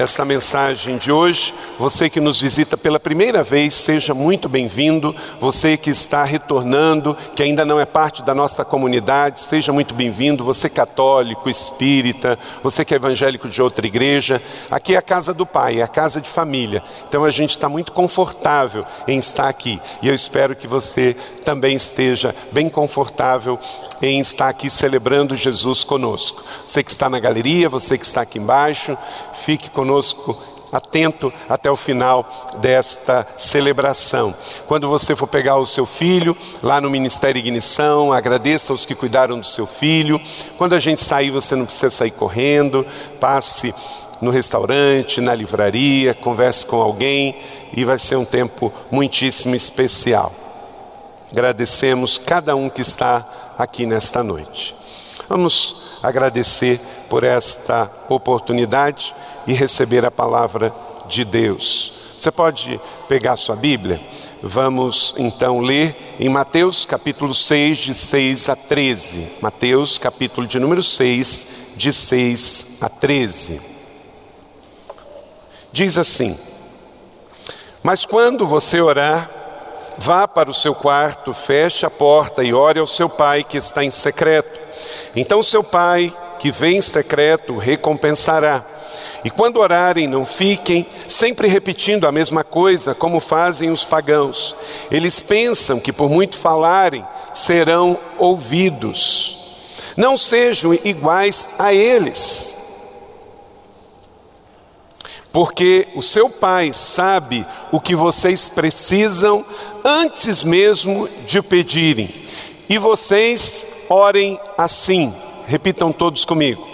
esta mensagem de hoje. Você que nos visita pela primeira vez, seja muito bem-vindo. Você que está retornando, que ainda não é parte da nossa comunidade, seja muito bem-vindo. Você católico, espírita, você que é evangélico de outra igreja, aqui é a casa do Pai, é a casa de família. Então a gente está muito confortável em estar aqui e eu espero que você também esteja bem confortável em estar aqui celebrando Jesus conosco. Você que está na galeria, você que está aqui embaixo, fique conosco atento até o final desta celebração. Quando você for pegar o seu filho lá no Ministério Ignição, agradeça aos que cuidaram do seu filho. Quando a gente sair, você não precisa sair correndo, passe no restaurante, na livraria, converse com alguém e vai ser um tempo muitíssimo especial. Agradecemos cada um que está aqui nesta noite. Vamos agradecer por esta oportunidade e receber a palavra de Deus. Você pode pegar sua Bíblia? Vamos então ler em Mateus capítulo 6, de 6 a 13. Mateus capítulo de número 6, de 6 a 13. Diz assim: Mas quando você orar, Vá para o seu quarto, feche a porta e ore ao seu pai que está em secreto. Então seu pai, que vem em secreto, recompensará. E quando orarem, não fiquem sempre repetindo a mesma coisa, como fazem os pagãos. Eles pensam que por muito falarem, serão ouvidos. Não sejam iguais a eles porque o seu pai sabe o que vocês precisam antes mesmo de pedirem. E vocês orem assim, repitam todos comigo.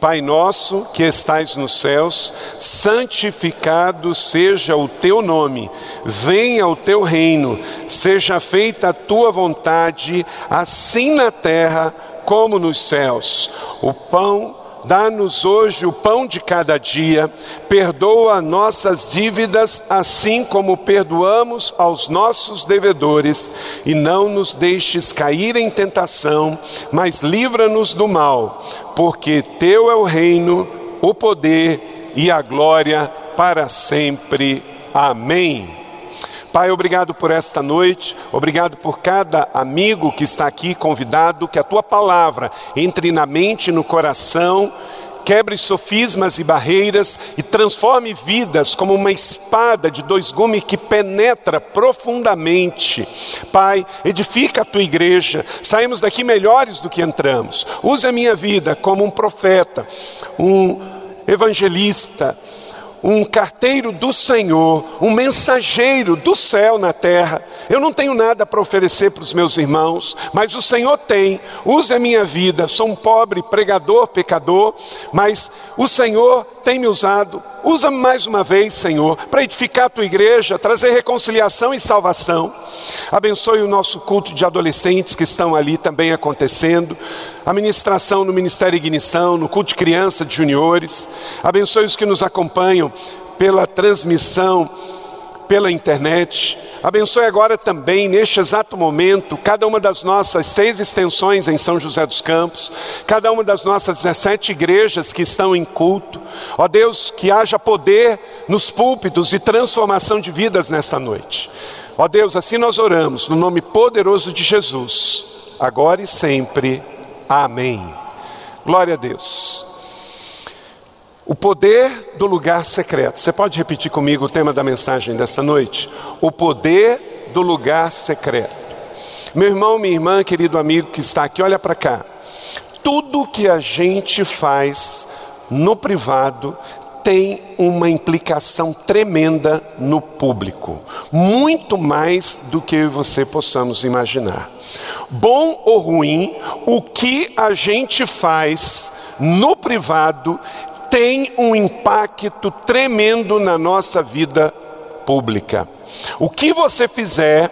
Pai nosso que estais nos céus, santificado seja o teu nome, venha o teu reino, seja feita a tua vontade, assim na terra como nos céus. O pão Dá-nos hoje o pão de cada dia, perdoa nossas dívidas, assim como perdoamos aos nossos devedores, e não nos deixes cair em tentação, mas livra-nos do mal, porque Teu é o reino, o poder e a glória para sempre. Amém. Pai, obrigado por esta noite, obrigado por cada amigo que está aqui convidado, que a tua palavra entre na mente e no coração, quebre sofismas e barreiras e transforme vidas como uma espada de dois gumes que penetra profundamente. Pai, edifica a tua igreja, saímos daqui melhores do que entramos. Use a minha vida como um profeta, um evangelista, um carteiro do Senhor, um mensageiro do céu na terra. Eu não tenho nada para oferecer para os meus irmãos, mas o Senhor tem. Use a minha vida. Sou um pobre pregador, pecador, mas o Senhor tem me usado. Usa mais uma vez, Senhor, para edificar a tua igreja, trazer reconciliação e salvação. Abençoe o nosso culto de adolescentes que estão ali também acontecendo. A ministração no Ministério Ignição, no culto de criança, de juniores. Abençoe os que nos acompanham pela transmissão pela internet. Abençoe agora também, neste exato momento, cada uma das nossas seis extensões em São José dos Campos, cada uma das nossas 17 igrejas que estão em culto. Ó Deus, que haja poder nos púlpitos e transformação de vidas nesta noite. Ó Deus, assim nós oramos, no nome poderoso de Jesus, agora e sempre. Amém. Glória a Deus. O poder do lugar secreto. Você pode repetir comigo o tema da mensagem dessa noite? O poder do lugar secreto. Meu irmão, minha irmã, querido amigo que está aqui, olha para cá. Tudo que a gente faz no privado tem uma implicação tremenda no público, muito mais do que eu e você possamos imaginar. Bom ou ruim, o que a gente faz no privado tem um impacto tremendo na nossa vida pública. O que você fizer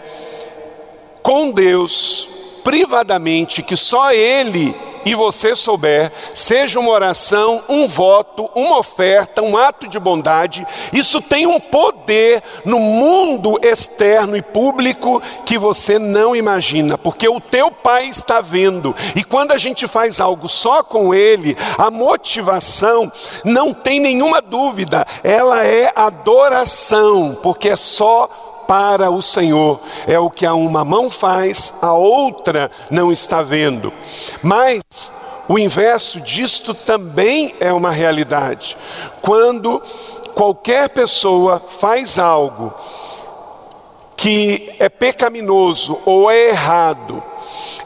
com Deus, privadamente, que só Ele e você souber, seja uma oração, um voto, uma oferta, um ato de bondade, isso tem um poder no mundo externo e público que você não imagina, porque o teu pai está vendo. E quando a gente faz algo só com ele, a motivação não tem nenhuma dúvida, ela é adoração, porque é só para o Senhor. É o que a uma mão faz, a outra não está vendo. Mas o inverso disto também é uma realidade. Quando qualquer pessoa faz algo que é pecaminoso ou é errado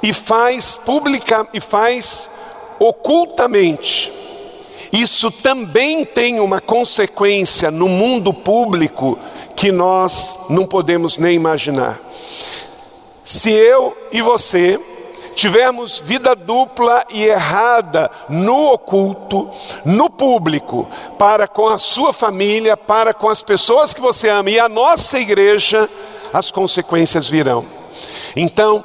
e faz pública e faz ocultamente, isso também tem uma consequência no mundo público que nós não podemos nem imaginar. Se eu e você tivermos vida dupla e errada no oculto, no público, para com a sua família, para com as pessoas que você ama e a nossa igreja, as consequências virão. Então,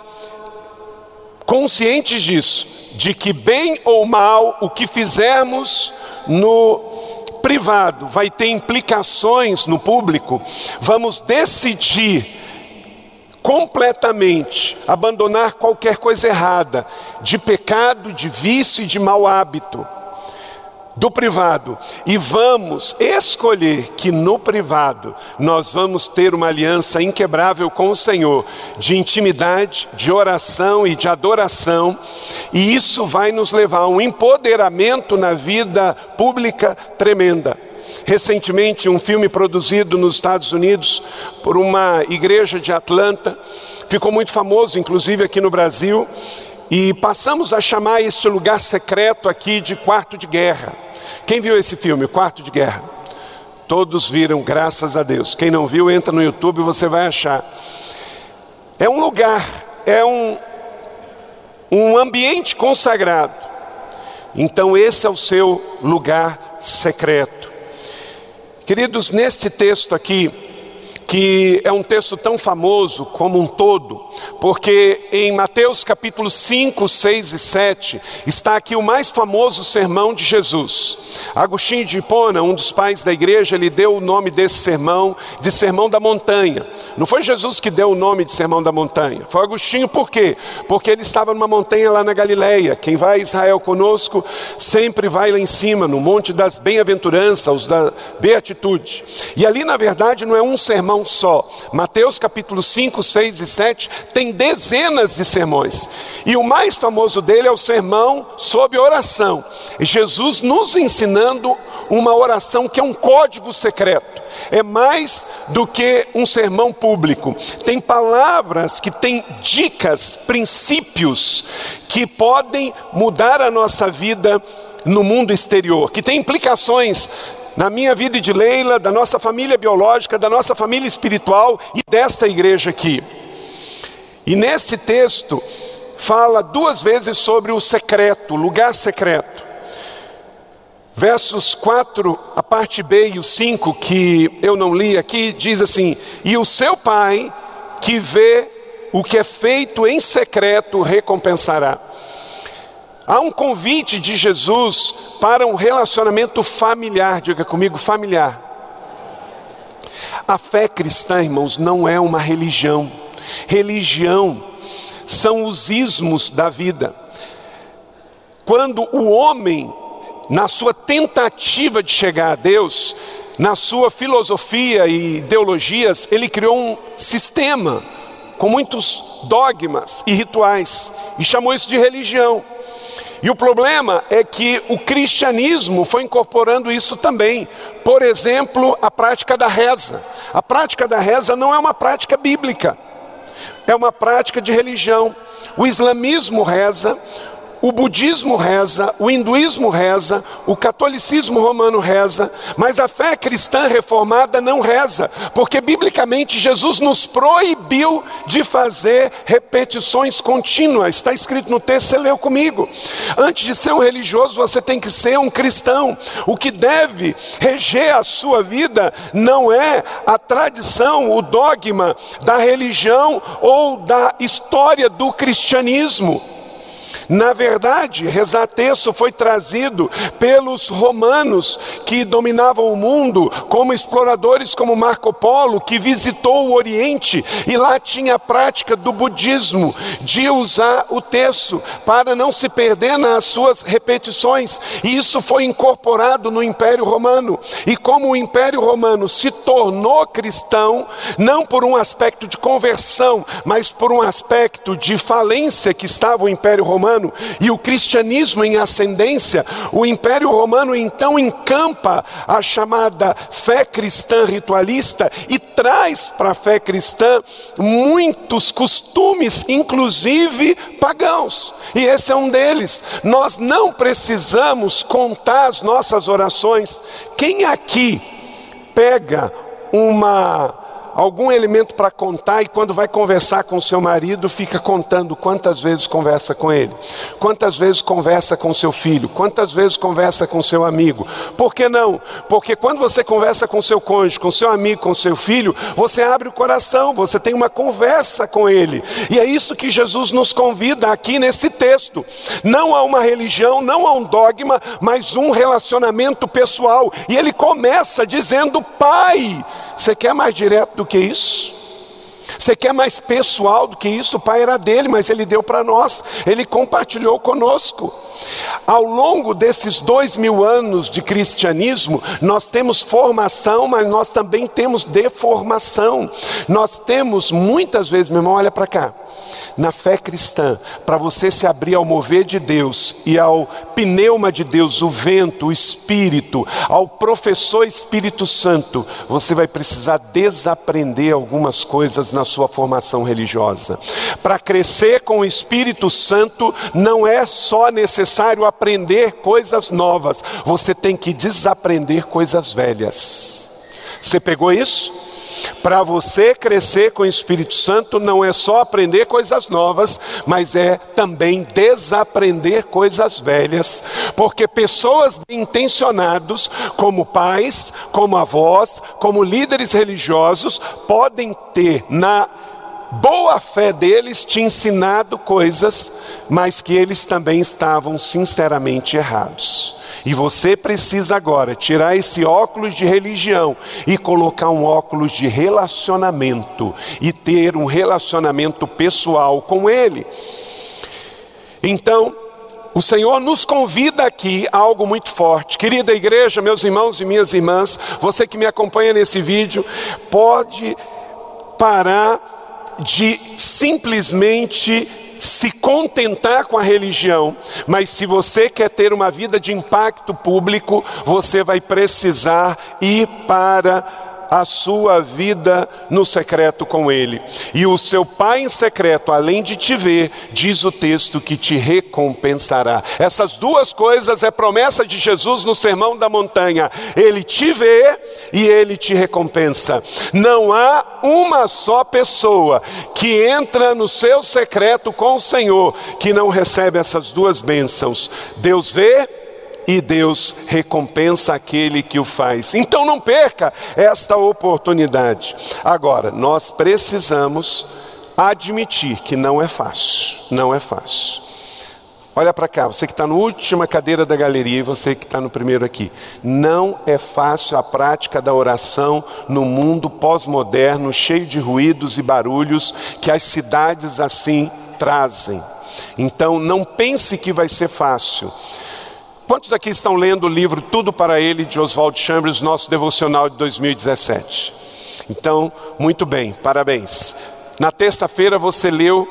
conscientes disso, de que bem ou mal o que fizermos no privado vai ter implicações no público, vamos decidir completamente abandonar qualquer coisa errada, de pecado, de vício e de mau hábito do privado e vamos escolher que no privado nós vamos ter uma aliança inquebrável com o Senhor, de intimidade, de oração e de adoração, e isso vai nos levar a um empoderamento na vida pública tremenda. Recentemente, um filme produzido nos Estados Unidos por uma igreja de Atlanta, ficou muito famoso, inclusive aqui no Brasil, e passamos a chamar esse lugar secreto aqui de quarto de guerra. Quem viu esse filme, Quarto de Guerra? Todos viram, graças a Deus. Quem não viu, entra no YouTube e você vai achar. É um lugar, é um, um ambiente consagrado. Então, esse é o seu lugar secreto. Queridos, neste texto aqui, que é um texto tão famoso como um todo, porque em Mateus capítulo 5, 6 e 7 está aqui o mais famoso sermão de Jesus. Agostinho de Hipona, um dos pais da igreja, ele deu o nome desse sermão de Sermão da Montanha. Não foi Jesus que deu o nome de Sermão da Montanha, foi Agostinho por quê? Porque ele estava numa montanha lá na Galileia. Quem vai a Israel conosco sempre vai lá em cima, no Monte das Bem-aventuranças, os da Beatitude. E ali, na verdade, não é um sermão só. Mateus capítulo 5, 6 e 7 tem dezenas de sermões. E o mais famoso dele é o sermão sobre oração. Jesus nos ensinando uma oração que é um código secreto. É mais do que um sermão público. Tem palavras que têm dicas, princípios que podem mudar a nossa vida no mundo exterior, que tem implicações na minha vida de Leila, da nossa família biológica, da nossa família espiritual e desta igreja aqui. E nesse texto fala duas vezes sobre o secreto, lugar secreto. Versos 4, a parte B e o 5, que eu não li aqui, diz assim: E o seu pai, que vê o que é feito em secreto, recompensará. Há um convite de Jesus para um relacionamento familiar, diga comigo, familiar. A fé cristã, irmãos, não é uma religião. Religião são os ismos da vida. Quando o homem, na sua tentativa de chegar a Deus, na sua filosofia e ideologias, ele criou um sistema com muitos dogmas e rituais e chamou isso de religião. E o problema é que o cristianismo foi incorporando isso também. Por exemplo, a prática da reza. A prática da reza não é uma prática bíblica, é uma prática de religião. O islamismo reza, o budismo reza, o hinduísmo reza, o catolicismo romano reza, mas a fé cristã reformada não reza, porque biblicamente Jesus nos proibiu de fazer repetições contínuas. Está escrito no texto, você leu comigo. Antes de ser um religioso, você tem que ser um cristão. O que deve reger a sua vida não é a tradição, o dogma da religião ou da história do cristianismo. Na verdade, rezar texto foi trazido pelos romanos que dominavam o mundo, como exploradores como Marco Polo, que visitou o Oriente e lá tinha a prática do budismo, de usar o texto para não se perder nas suas repetições. E isso foi incorporado no Império Romano. E como o Império Romano se tornou cristão, não por um aspecto de conversão, mas por um aspecto de falência que estava o Império Romano, romano e o cristianismo em ascendência, o Império Romano então encampa a chamada fé cristã ritualista e traz para a fé cristã muitos costumes, inclusive pagãos. E esse é um deles. Nós não precisamos contar as nossas orações. Quem aqui pega uma algum elemento para contar e quando vai conversar com seu marido, fica contando quantas vezes conversa com ele, quantas vezes conversa com seu filho, quantas vezes conversa com seu amigo. Por que não? Porque quando você conversa com seu cônjuge, com seu amigo, com seu filho, você abre o coração, você tem uma conversa com ele. E é isso que Jesus nos convida aqui nesse texto. Não há uma religião, não há um dogma, mas um relacionamento pessoal. E ele começa dizendo: Pai, você quer mais direto do que isso? Você quer mais pessoal do que isso? O pai era dele, mas ele deu para nós, ele compartilhou conosco. Ao longo desses dois mil anos de cristianismo, nós temos formação, mas nós também temos deformação. Nós temos muitas vezes, meu irmão, olha para cá na fé cristã, para você se abrir ao mover de Deus e ao pneuma de Deus, o vento, o Espírito, ao professor Espírito Santo, você vai precisar desaprender algumas coisas na sua formação religiosa. Para crescer com o Espírito Santo, não é só necessário aprender coisas novas, você tem que desaprender coisas velhas. Você pegou isso? Para você crescer com o Espírito Santo, não é só aprender coisas novas, mas é também desaprender coisas velhas, porque pessoas bem intencionados, como pais, como avós, como líderes religiosos, podem ter na boa fé deles te ensinado coisas, mas que eles também estavam sinceramente errados. E você precisa agora tirar esse óculos de religião e colocar um óculos de relacionamento e ter um relacionamento pessoal com Ele. Então, o Senhor nos convida aqui a algo muito forte. Querida igreja, meus irmãos e minhas irmãs, você que me acompanha nesse vídeo, pode parar de simplesmente se contentar com a religião, mas se você quer ter uma vida de impacto público, você vai precisar ir para a sua vida no secreto com Ele. E o seu Pai em secreto, além de te ver, diz o texto que te recompensará. Essas duas coisas é promessa de Jesus no Sermão da Montanha. Ele te vê e ele te recompensa. Não há uma só pessoa que entra no seu secreto com o Senhor que não recebe essas duas bênçãos. Deus vê e Deus recompensa aquele que o faz. Então não perca esta oportunidade. Agora, nós precisamos admitir que não é fácil, não é fácil. Olha para cá, você que está na última cadeira da galeria e você que está no primeiro aqui. Não é fácil a prática da oração no mundo pós-moderno, cheio de ruídos e barulhos que as cidades assim trazem. Então não pense que vai ser fácil. Quantos aqui estão lendo o livro Tudo para Ele de Oswald Chambers, nosso devocional de 2017? Então, muito bem, parabéns. Na terça-feira você leu,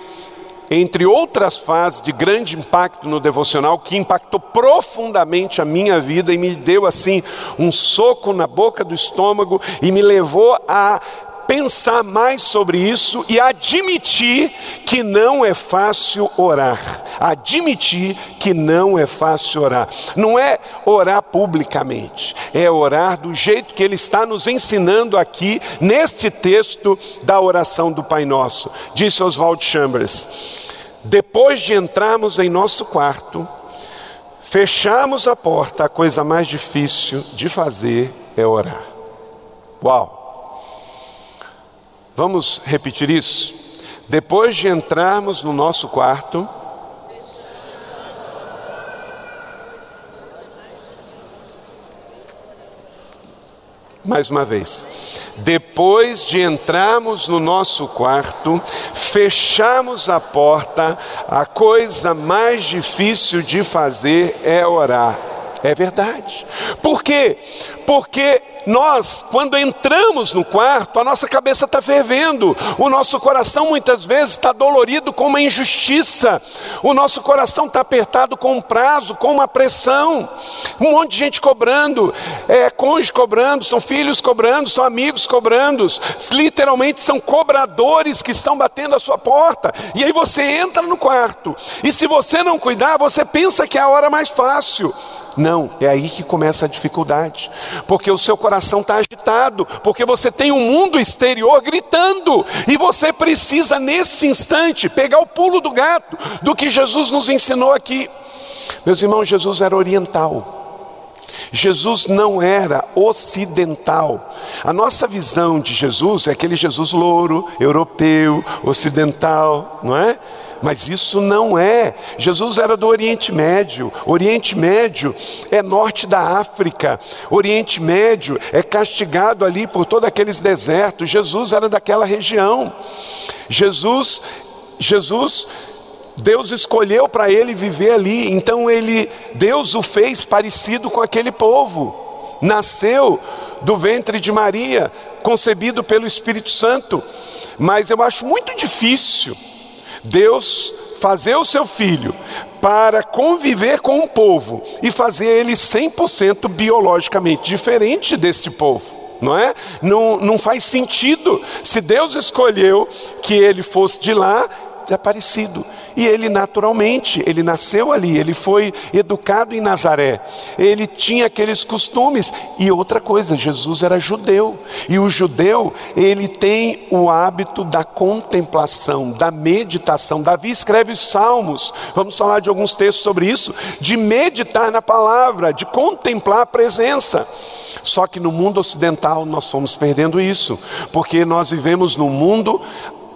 entre outras fases de grande impacto no devocional, que impactou profundamente a minha vida e me deu assim um soco na boca do estômago e me levou a pensar mais sobre isso e admitir que não é fácil orar. Admitir que não é fácil orar. Não é orar publicamente, é orar do jeito que ele está nos ensinando aqui neste texto da oração do Pai Nosso. Disse Oswald Chambers. Depois de entrarmos em nosso quarto, fechamos a porta, a coisa mais difícil de fazer é orar. Uau! Vamos repetir isso? Depois de entrarmos no nosso quarto, mais uma vez. Depois de entrarmos no nosso quarto, fechamos a porta, a coisa mais difícil de fazer é orar. É verdade. Por quê? Porque nós, quando entramos no quarto, a nossa cabeça está fervendo, o nosso coração muitas vezes está dolorido com uma injustiça, o nosso coração está apertado com um prazo, com uma pressão, um monte de gente cobrando, é cônjuge cobrando, são filhos cobrando, são amigos cobrando, literalmente são cobradores que estão batendo a sua porta, e aí você entra no quarto, e se você não cuidar, você pensa que é a hora mais fácil. Não, é aí que começa a dificuldade, porque o seu coração está agitado, porque você tem um mundo exterior gritando, e você precisa, nesse instante, pegar o pulo do gato, do que Jesus nos ensinou aqui. Meus irmãos, Jesus era oriental. Jesus não era ocidental. A nossa visão de Jesus é aquele Jesus louro, europeu, ocidental, não é? Mas isso não é. Jesus era do Oriente Médio. Oriente Médio é norte da África. Oriente Médio é castigado ali por todos aqueles desertos. Jesus era daquela região. Jesus, Jesus Deus escolheu para ele viver ali, então ele, Deus o fez parecido com aquele povo. Nasceu do ventre de Maria, concebido pelo Espírito Santo. Mas eu acho muito difícil Deus fazer o seu filho para conviver com um povo e fazer ele 100% biologicamente diferente deste povo. Não é? Não, não faz sentido. Se Deus escolheu que ele fosse de lá, é parecido. E ele naturalmente, ele nasceu ali, ele foi educado em Nazaré. Ele tinha aqueles costumes. E outra coisa, Jesus era judeu. E o judeu, ele tem o hábito da contemplação, da meditação. Davi escreve os salmos. Vamos falar de alguns textos sobre isso, de meditar na palavra, de contemplar a presença. Só que no mundo ocidental nós fomos perdendo isso, porque nós vivemos num mundo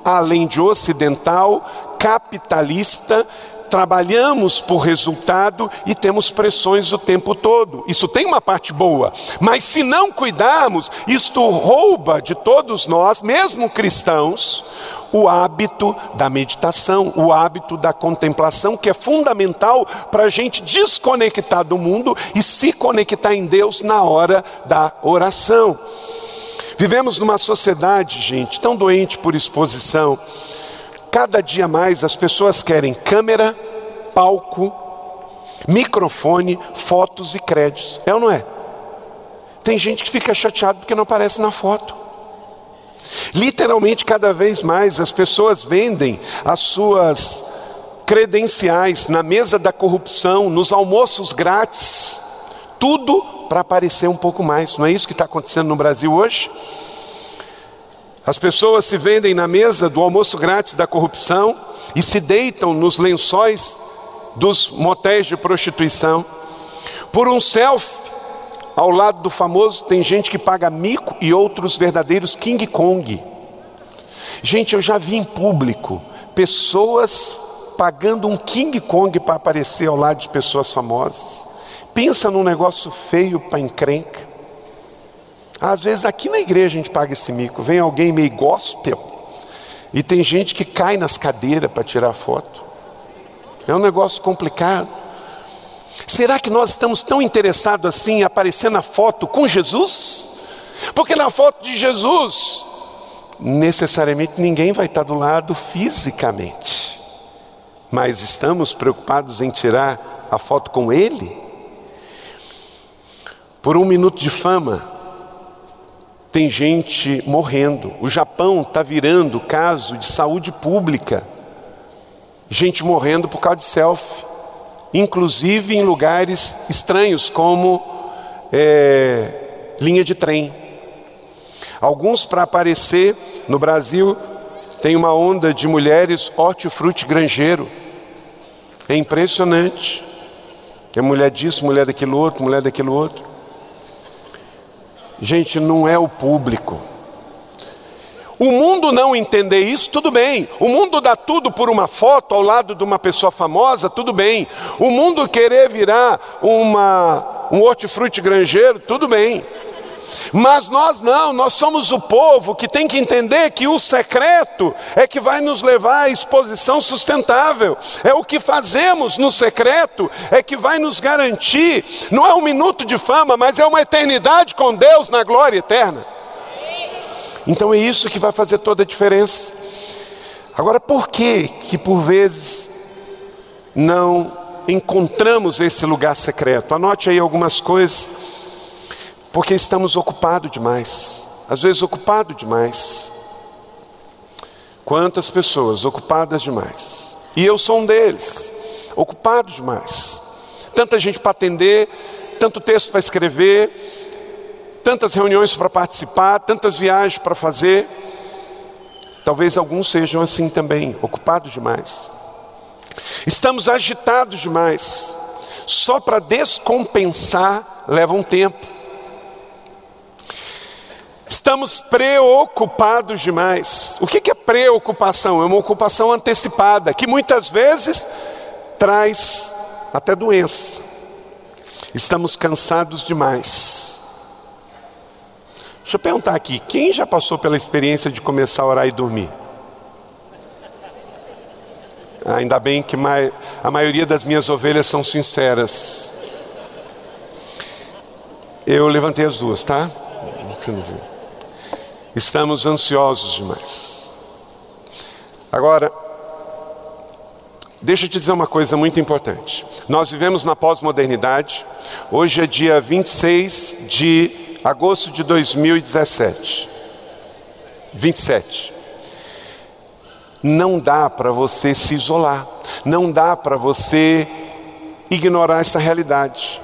além de ocidental, capitalista, trabalhamos por resultado e temos pressões o tempo todo. Isso tem uma parte boa, mas se não cuidarmos, isto rouba de todos nós, mesmo cristãos, o hábito da meditação, o hábito da contemplação, que é fundamental para a gente desconectar do mundo e se conectar em Deus na hora da oração. Vivemos numa sociedade, gente, tão doente por exposição Cada dia mais as pessoas querem câmera, palco, microfone, fotos e créditos. É ou não é? Tem gente que fica chateado porque não aparece na foto. Literalmente, cada vez mais as pessoas vendem as suas credenciais na mesa da corrupção, nos almoços grátis, tudo para aparecer um pouco mais. Não é isso que está acontecendo no Brasil hoje? As pessoas se vendem na mesa do almoço grátis da corrupção e se deitam nos lençóis dos motéis de prostituição. Por um selfie, ao lado do famoso, tem gente que paga mico e outros verdadeiros King Kong. Gente, eu já vi em público pessoas pagando um King Kong para aparecer ao lado de pessoas famosas. Pensa num negócio feio para encrenca. Às vezes aqui na igreja a gente paga esse mico. Vem alguém meio gospel e tem gente que cai nas cadeiras para tirar foto. É um negócio complicado. Será que nós estamos tão interessados assim em aparecer na foto com Jesus? Porque na foto de Jesus, necessariamente ninguém vai estar do lado fisicamente, mas estamos preocupados em tirar a foto com Ele? Por um minuto de fama, tem gente morrendo. O Japão está virando caso de saúde pública. Gente morrendo por causa de selfie, inclusive em lugares estranhos como é, linha de trem. Alguns para aparecer no Brasil tem uma onda de mulheres hortifruti granjeiro. É impressionante. É mulher disso, mulher daquilo outro, mulher daquilo outro. Gente, não é o público. O mundo não entender isso, tudo bem. O mundo dá tudo por uma foto ao lado de uma pessoa famosa, tudo bem. O mundo querer virar uma, um hortifruti granjeiro, tudo bem. Mas nós não, nós somos o povo que tem que entender que o secreto é que vai nos levar à exposição sustentável. É o que fazemos no secreto é que vai nos garantir, não é um minuto de fama, mas é uma eternidade com Deus na glória eterna. Então é isso que vai fazer toda a diferença. Agora, por que que por vezes não encontramos esse lugar secreto? Anote aí algumas coisas porque estamos ocupados demais, às vezes ocupado demais. Quantas pessoas ocupadas demais, e eu sou um deles, ocupado demais. Tanta gente para atender, tanto texto para escrever, tantas reuniões para participar, tantas viagens para fazer. Talvez alguns sejam assim também, ocupados demais. Estamos agitados demais, só para descompensar leva um tempo. Estamos preocupados demais. O que é preocupação? É uma ocupação antecipada, que muitas vezes traz até doença. Estamos cansados demais. Deixa eu perguntar aqui: quem já passou pela experiência de começar a orar e dormir? Ainda bem que a maioria das minhas ovelhas são sinceras. Eu levantei as duas, tá? Você não viu. Estamos ansiosos demais. Agora, deixa eu te dizer uma coisa muito importante. Nós vivemos na pós-modernidade. Hoje é dia 26 de agosto de 2017. 27. Não dá para você se isolar. Não dá para você ignorar essa realidade.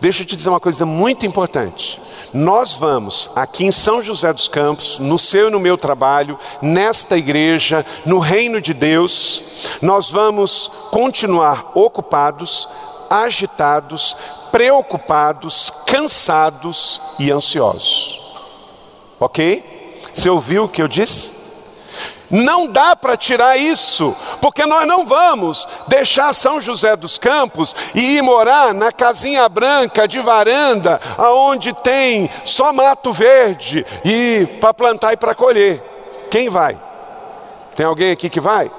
Deixa eu te dizer uma coisa muito importante. Nós vamos aqui em São José dos Campos, no seu e no meu trabalho, nesta igreja, no reino de Deus, nós vamos continuar ocupados, agitados, preocupados, cansados e ansiosos. Ok? Você ouviu o que eu disse? Não dá para tirar isso, porque nós não vamos deixar São José dos Campos e ir morar na casinha branca de varanda, aonde tem só mato verde e para plantar e para colher. Quem vai? Tem alguém aqui que vai?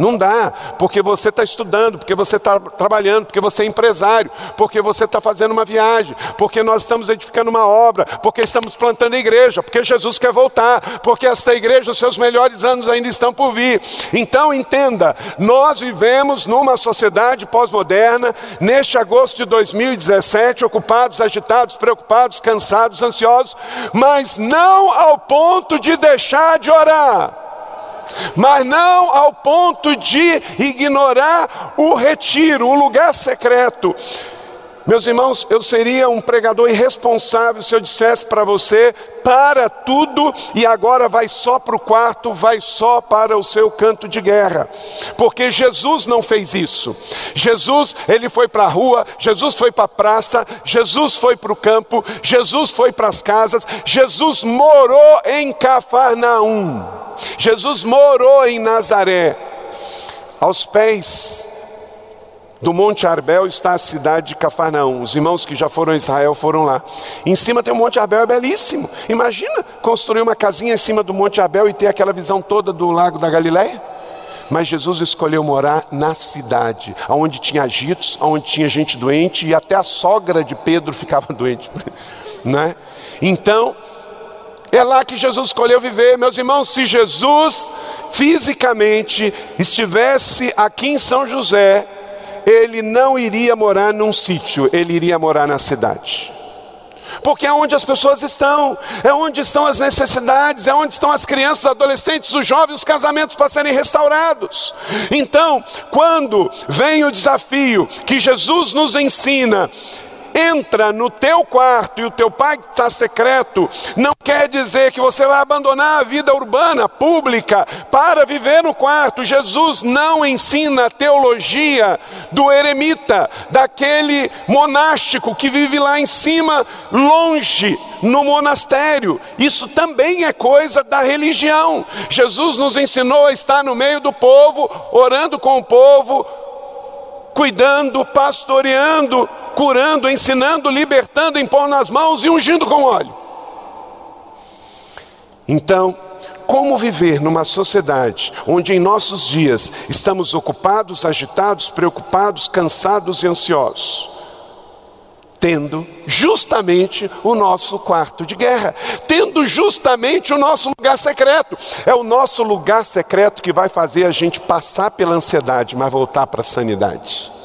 Não dá, porque você está estudando, porque você está trabalhando, porque você é empresário, porque você está fazendo uma viagem, porque nós estamos edificando uma obra, porque estamos plantando igreja, porque Jesus quer voltar, porque esta igreja, os seus melhores anos ainda estão por vir. Então entenda, nós vivemos numa sociedade pós-moderna, neste agosto de 2017, ocupados, agitados, preocupados, cansados, ansiosos, mas não ao ponto de deixar de orar mas não ao ponto de ignorar o retiro, o lugar secreto. Meus irmãos, eu seria um pregador irresponsável se eu dissesse para você: para tudo e agora vai só para o quarto, vai só para o seu canto de guerra, porque Jesus não fez isso. Jesus, ele foi para a rua, Jesus foi para a praça, Jesus foi para o campo, Jesus foi para as casas, Jesus morou em Cafarnaum, Jesus morou em Nazaré, aos pés do Monte Arbel está a cidade de Cafarnaum. Os irmãos que já foram a Israel foram lá. Em cima tem o Monte Arbel, é belíssimo. Imagina construir uma casinha em cima do Monte Arbel e ter aquela visão toda do lago da Galileia. Mas Jesus escolheu morar na cidade, onde tinha agitos, onde tinha gente doente e até a sogra de Pedro ficava doente, né? Então, é lá que Jesus escolheu viver, meus irmãos. Se Jesus fisicamente estivesse aqui em São José, ele não iria morar num sítio, ele iria morar na cidade. porque é onde as pessoas estão, é onde estão as necessidades, é onde estão as crianças, os adolescentes, os jovens, os casamentos para serem restaurados. Então, quando vem o desafio que Jesus nos ensina, entra no teu quarto e o teu pai está secreto, não quer dizer que você vai abandonar a vida urbana, pública, para viver no quarto. Jesus não ensina a teologia do eremita, daquele monástico que vive lá em cima, longe, no monastério. Isso também é coisa da religião. Jesus nos ensinou a estar no meio do povo, orando com o povo, cuidando, pastoreando, curando, ensinando, libertando, impondo as mãos e ungindo com óleo. Então, como viver numa sociedade onde em nossos dias estamos ocupados, agitados, preocupados, cansados e ansiosos? Tendo justamente o nosso quarto de guerra, tendo justamente o nosso lugar secreto. É o nosso lugar secreto que vai fazer a gente passar pela ansiedade, mas voltar para a sanidade.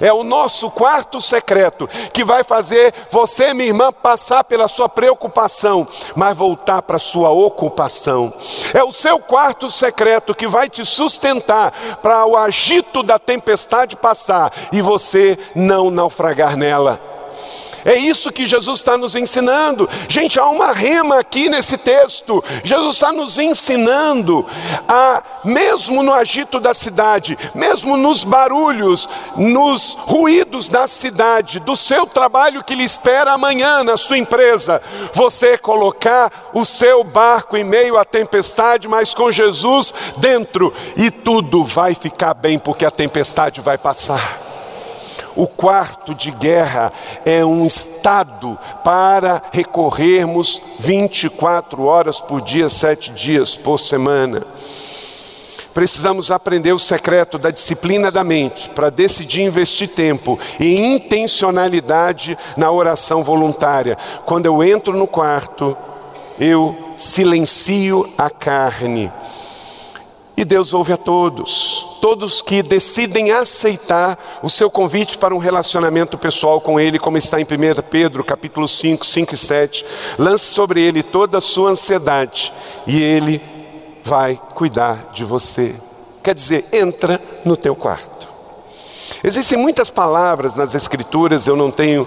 É o nosso quarto secreto que vai fazer você, minha irmã, passar pela sua preocupação, mas voltar para a sua ocupação. É o seu quarto secreto que vai te sustentar para o agito da tempestade passar e você não naufragar nela. É isso que Jesus está nos ensinando. Gente, há uma rema aqui nesse texto. Jesus está nos ensinando a, mesmo no agito da cidade, mesmo nos barulhos, nos ruídos da cidade, do seu trabalho que lhe espera amanhã na sua empresa, você colocar o seu barco em meio à tempestade, mas com Jesus dentro, e tudo vai ficar bem, porque a tempestade vai passar. O quarto de guerra é um estado para recorrermos 24 horas por dia, sete dias por semana. Precisamos aprender o secreto da disciplina da mente para decidir investir tempo e intencionalidade na oração voluntária. Quando eu entro no quarto, eu silencio a carne e Deus ouve a todos, todos que decidem aceitar o seu convite para um relacionamento pessoal com Ele, como está em 1 Pedro, capítulo 5, 5 e 7. Lance sobre Ele toda a sua ansiedade e Ele vai cuidar de você. Quer dizer, entra no teu quarto. Existem muitas palavras nas Escrituras, eu não tenho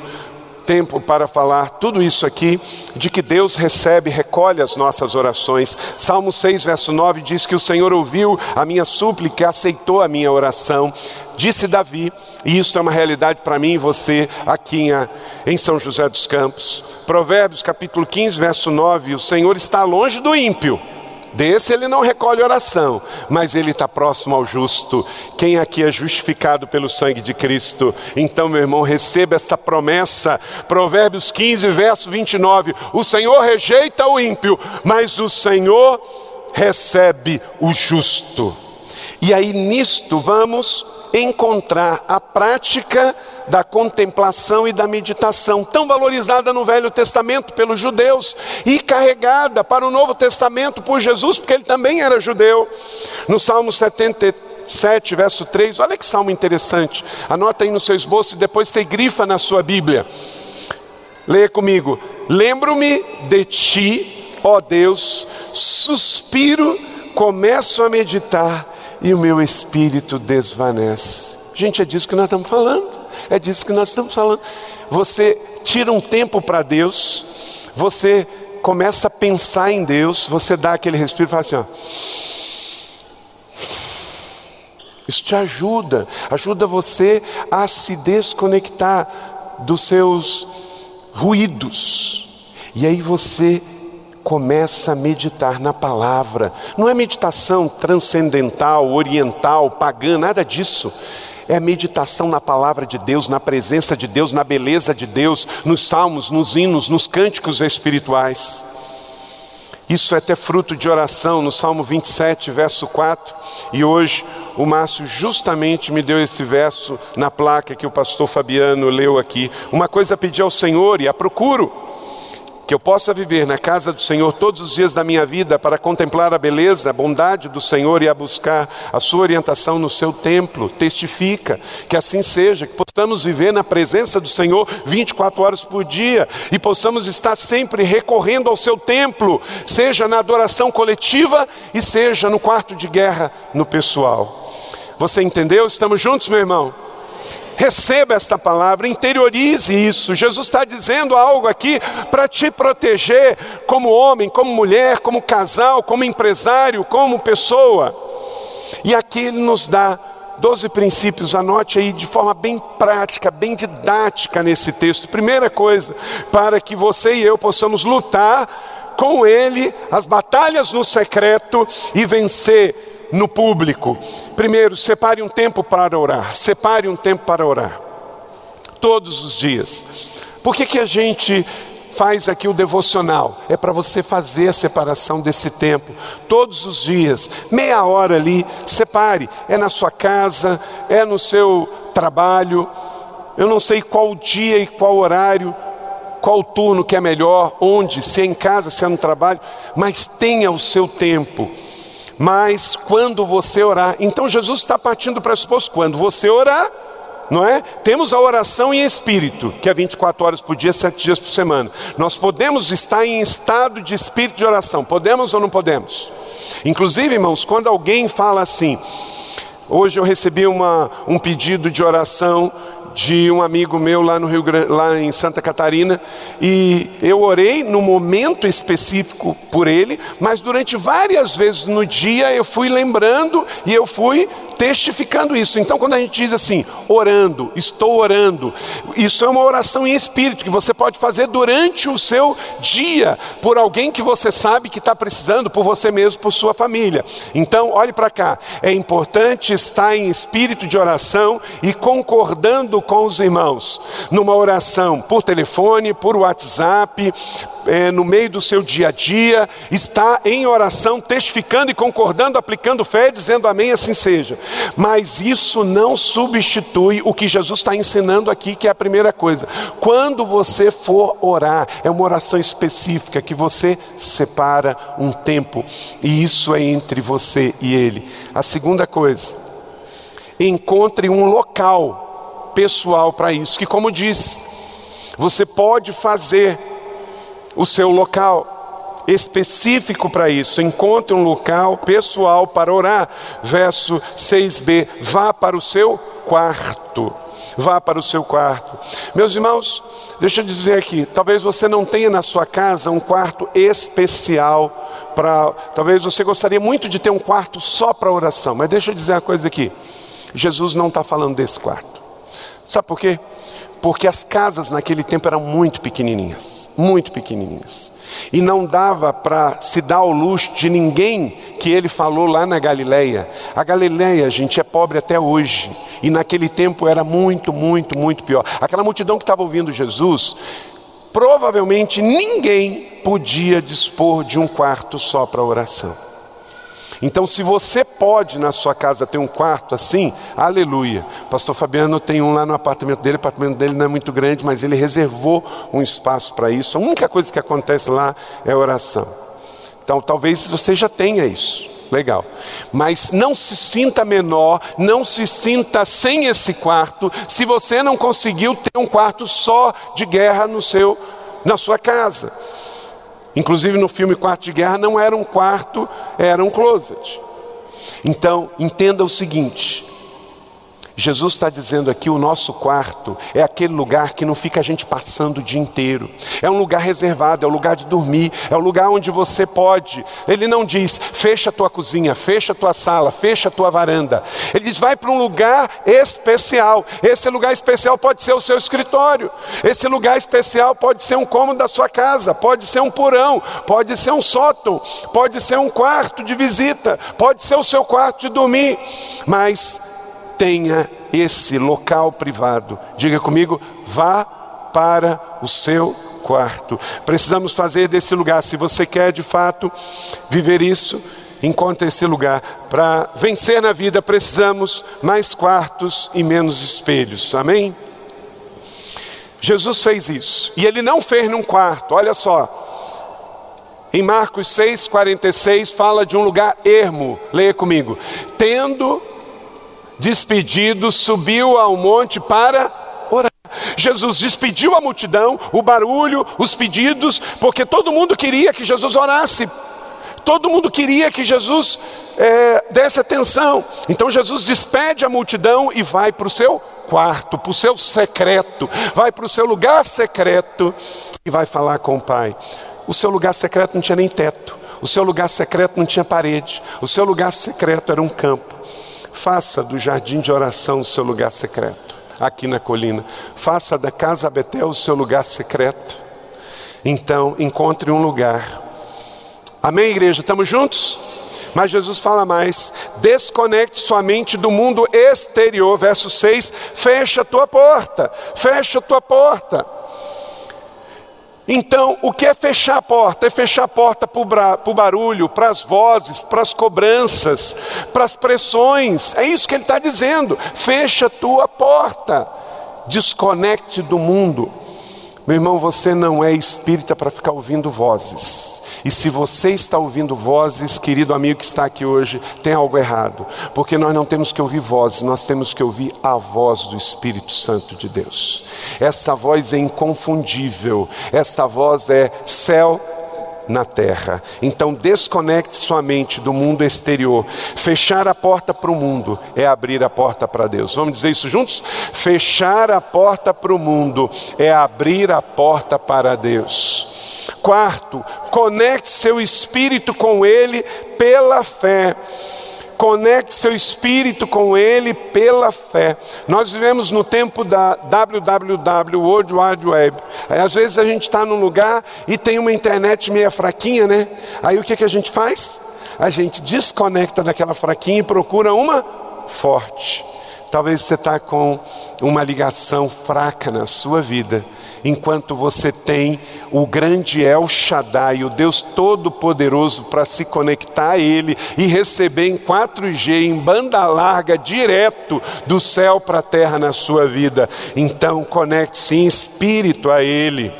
tempo para falar tudo isso aqui, de que Deus recebe, recolhe as nossas orações. Salmo 6, verso 9 diz que o Senhor ouviu a minha súplica, aceitou a minha oração. Disse Davi, e isso é uma realidade para mim e você aqui em, São José dos Campos. Provérbios capítulo 15, verso 9: O Senhor está longe do ímpio Desse ele não recolhe oração, mas ele está próximo ao justo. Quem aqui é justificado pelo sangue de Cristo? Então, meu irmão, receba esta promessa. Provérbios 15, verso 29. O Senhor rejeita o ímpio, mas o Senhor recebe o justo. E aí nisto vamos encontrar a prática da contemplação e da meditação, tão valorizada no Velho Testamento pelos judeus e carregada para o Novo Testamento por Jesus, porque ele também era judeu. No Salmo 77, verso 3, olha que salmo interessante. Anota aí no seu esboço e depois você grifa na sua Bíblia. Leia comigo. Lembro-me de ti, ó Deus, suspiro, começo a meditar e o meu espírito desvanece. Gente, é disso que nós estamos falando. É disso que nós estamos falando. Você tira um tempo para Deus, você começa a pensar em Deus, você dá aquele respiro e fala assim: ó, isso te ajuda, ajuda você a se desconectar dos seus ruídos. E aí você começa a meditar na palavra. Não é meditação transcendental, oriental, pagã, nada disso é a meditação na palavra de Deus, na presença de Deus, na beleza de Deus, nos salmos, nos hinos, nos cânticos espirituais. Isso é até fruto de oração no Salmo 27, verso 4. E hoje o Márcio justamente me deu esse verso na placa que o pastor Fabiano leu aqui. Uma coisa pedi ao Senhor e a procuro, que eu possa viver na casa do Senhor todos os dias da minha vida para contemplar a beleza, a bondade do Senhor e a buscar a sua orientação no seu templo. Testifica que assim seja, que possamos viver na presença do Senhor 24 horas por dia e possamos estar sempre recorrendo ao seu templo, seja na adoração coletiva e seja no quarto de guerra no pessoal. Você entendeu? Estamos juntos, meu irmão? Receba esta palavra, interiorize isso. Jesus está dizendo algo aqui para te proteger como homem, como mulher, como casal, como empresário, como pessoa. E aqui ele nos dá doze princípios, anote aí de forma bem prática, bem didática nesse texto. Primeira coisa, para que você e eu possamos lutar com ele as batalhas no secreto e vencer no público. Primeiro, separe um tempo para orar. Separe um tempo para orar. Todos os dias. Por que, que a gente faz aqui o devocional? É para você fazer a separação desse tempo. Todos os dias. Meia hora ali. Separe. É na sua casa, é no seu trabalho. Eu não sei qual dia e qual horário qual turno que é melhor, onde, se é em casa, se é no trabalho, mas tenha o seu tempo mas quando você orar, então Jesus está partindo do pressuposto, quando você orar, não é? Temos a oração em espírito, que é 24 horas por dia, 7 dias por semana. Nós podemos estar em estado de espírito de oração, podemos ou não podemos? Inclusive, irmãos, quando alguém fala assim, hoje eu recebi uma, um pedido de oração de um amigo meu lá no Rio Grande, lá em Santa Catarina, e eu orei no momento específico por ele, mas durante várias vezes no dia eu fui lembrando e eu fui testificando isso. Então, quando a gente diz assim, orando, estou orando, isso é uma oração em espírito que você pode fazer durante o seu dia, por alguém que você sabe que está precisando, por você mesmo, por sua família. Então, olhe para cá, é importante estar em espírito de oração e concordando com os irmãos, numa oração por telefone, por WhatsApp, é, no meio do seu dia a dia, está em oração, testificando e concordando, aplicando fé, dizendo amém, assim seja. Mas isso não substitui o que Jesus está ensinando aqui, que é a primeira coisa. Quando você for orar, é uma oração específica que você separa um tempo, e isso é entre você e Ele. A segunda coisa, encontre um local pessoal para isso, que, como disse, você pode fazer o seu local específico para isso. Encontre um local pessoal para orar. Verso 6b: vá para o seu quarto. Vá para o seu quarto. Meus irmãos, deixa eu dizer aqui: talvez você não tenha na sua casa um quarto especial para. Talvez você gostaria muito de ter um quarto só para oração, mas deixa eu dizer uma coisa aqui: Jesus não está falando desse quarto. Sabe por quê? Porque as casas naquele tempo eram muito pequenininhas, muito pequenininhas. E não dava para se dar ao luxo de ninguém que ele falou lá na Galileia. A Galileia, gente, é pobre até hoje. E naquele tempo era muito, muito, muito pior. Aquela multidão que estava ouvindo Jesus, provavelmente ninguém podia dispor de um quarto só para oração. Então, se você pode na sua casa ter um quarto assim, aleluia. Pastor Fabiano tem um lá no apartamento dele, o apartamento dele não é muito grande, mas ele reservou um espaço para isso. A única coisa que acontece lá é oração. Então, talvez você já tenha isso. Legal. Mas não se sinta menor, não se sinta sem esse quarto, se você não conseguiu ter um quarto só de guerra no seu na sua casa. Inclusive no filme Quarto de Guerra não era um quarto, era um closet. Então, entenda o seguinte: Jesus está dizendo aqui: o nosso quarto é aquele lugar que não fica a gente passando o dia inteiro. É um lugar reservado, é o um lugar de dormir, é o um lugar onde você pode. Ele não diz, fecha a tua cozinha, fecha a tua sala, fecha a tua varanda. Ele diz, vai para um lugar especial. Esse lugar especial pode ser o seu escritório. Esse lugar especial pode ser um cômodo da sua casa, pode ser um porão, pode ser um sótão, pode ser um quarto de visita, pode ser o seu quarto de dormir. Mas tenha esse local privado. Diga comigo, vá para o seu quarto. Precisamos fazer desse lugar, se você quer de fato viver isso, encontre esse lugar. Para vencer na vida, precisamos mais quartos e menos espelhos. Amém? Jesus fez isso. E ele não fez num quarto, olha só. Em Marcos 6,46 fala de um lugar ermo, leia comigo. Tendo despedido, subiu ao monte para orar. Jesus despediu a multidão, o barulho, os pedidos, porque todo mundo queria que Jesus orasse. Todo mundo queria que Jesus é, desse atenção. Então Jesus despede a multidão e vai para o seu quarto, para o seu secreto, vai para o seu lugar secreto e vai falar com o Pai. O seu lugar secreto não tinha nem teto, o seu lugar secreto não tinha parede, o seu lugar secreto era um campo. Faça do jardim de oração o seu lugar secreto, aqui na colina. Faça da casa Betel o seu lugar secreto. Então, encontre um lugar. Amém, igreja? Estamos juntos? Mas Jesus fala mais: desconecte sua mente do mundo exterior. Verso 6: fecha a tua porta, fecha a tua porta. Então, o que é fechar a porta? É fechar a porta para o barulho, para as vozes, para as cobranças, para as pressões. É isso que ele está dizendo. Fecha tua porta. Desconecte do mundo. Meu irmão, você não é espírita para ficar ouvindo vozes. E se você está ouvindo vozes, querido amigo que está aqui hoje, tem algo errado, porque nós não temos que ouvir vozes, nós temos que ouvir a voz do Espírito Santo de Deus. Esta voz é inconfundível, esta voz é céu na terra. Então desconecte sua mente do mundo exterior. Fechar a porta para o mundo é abrir a porta para Deus. Vamos dizer isso juntos? Fechar a porta para o mundo é abrir a porta para Deus. Quarto, conecte seu espírito com Ele pela fé. Conecte seu espírito com Ele pela fé. Nós vivemos no tempo da www, World Wide Web. Às vezes a gente está num lugar e tem uma internet meia fraquinha, né? Aí o que, que a gente faz? A gente desconecta daquela fraquinha e procura uma forte. Talvez você está com uma ligação fraca na sua vida enquanto você tem o grande El Shaddai, o Deus Todo-Poderoso, para se conectar a Ele e receber em 4G, em banda larga, direto do céu para a terra na sua vida. Então, conecte-se em espírito a Ele.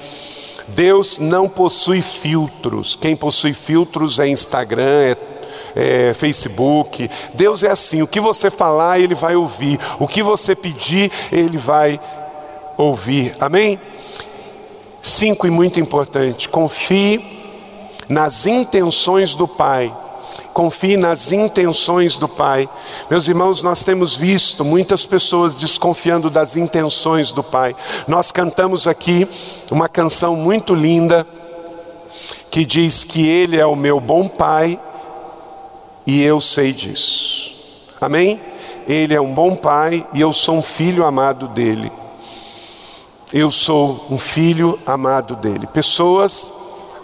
Deus não possui filtros. Quem possui filtros é Instagram, é é, Facebook. Deus é assim: o que você falar, Ele vai ouvir, o que você pedir, Ele vai ouvir. Amém? Cinco e muito importante, confie nas intenções do Pai. Confie nas intenções do Pai. Meus irmãos, nós temos visto muitas pessoas desconfiando das intenções do Pai. Nós cantamos aqui uma canção muito linda que diz que Ele é o meu bom Pai e eu sei disso. Amém? Ele é um bom Pai e eu sou um filho amado dele. Eu sou um filho amado dele. Pessoas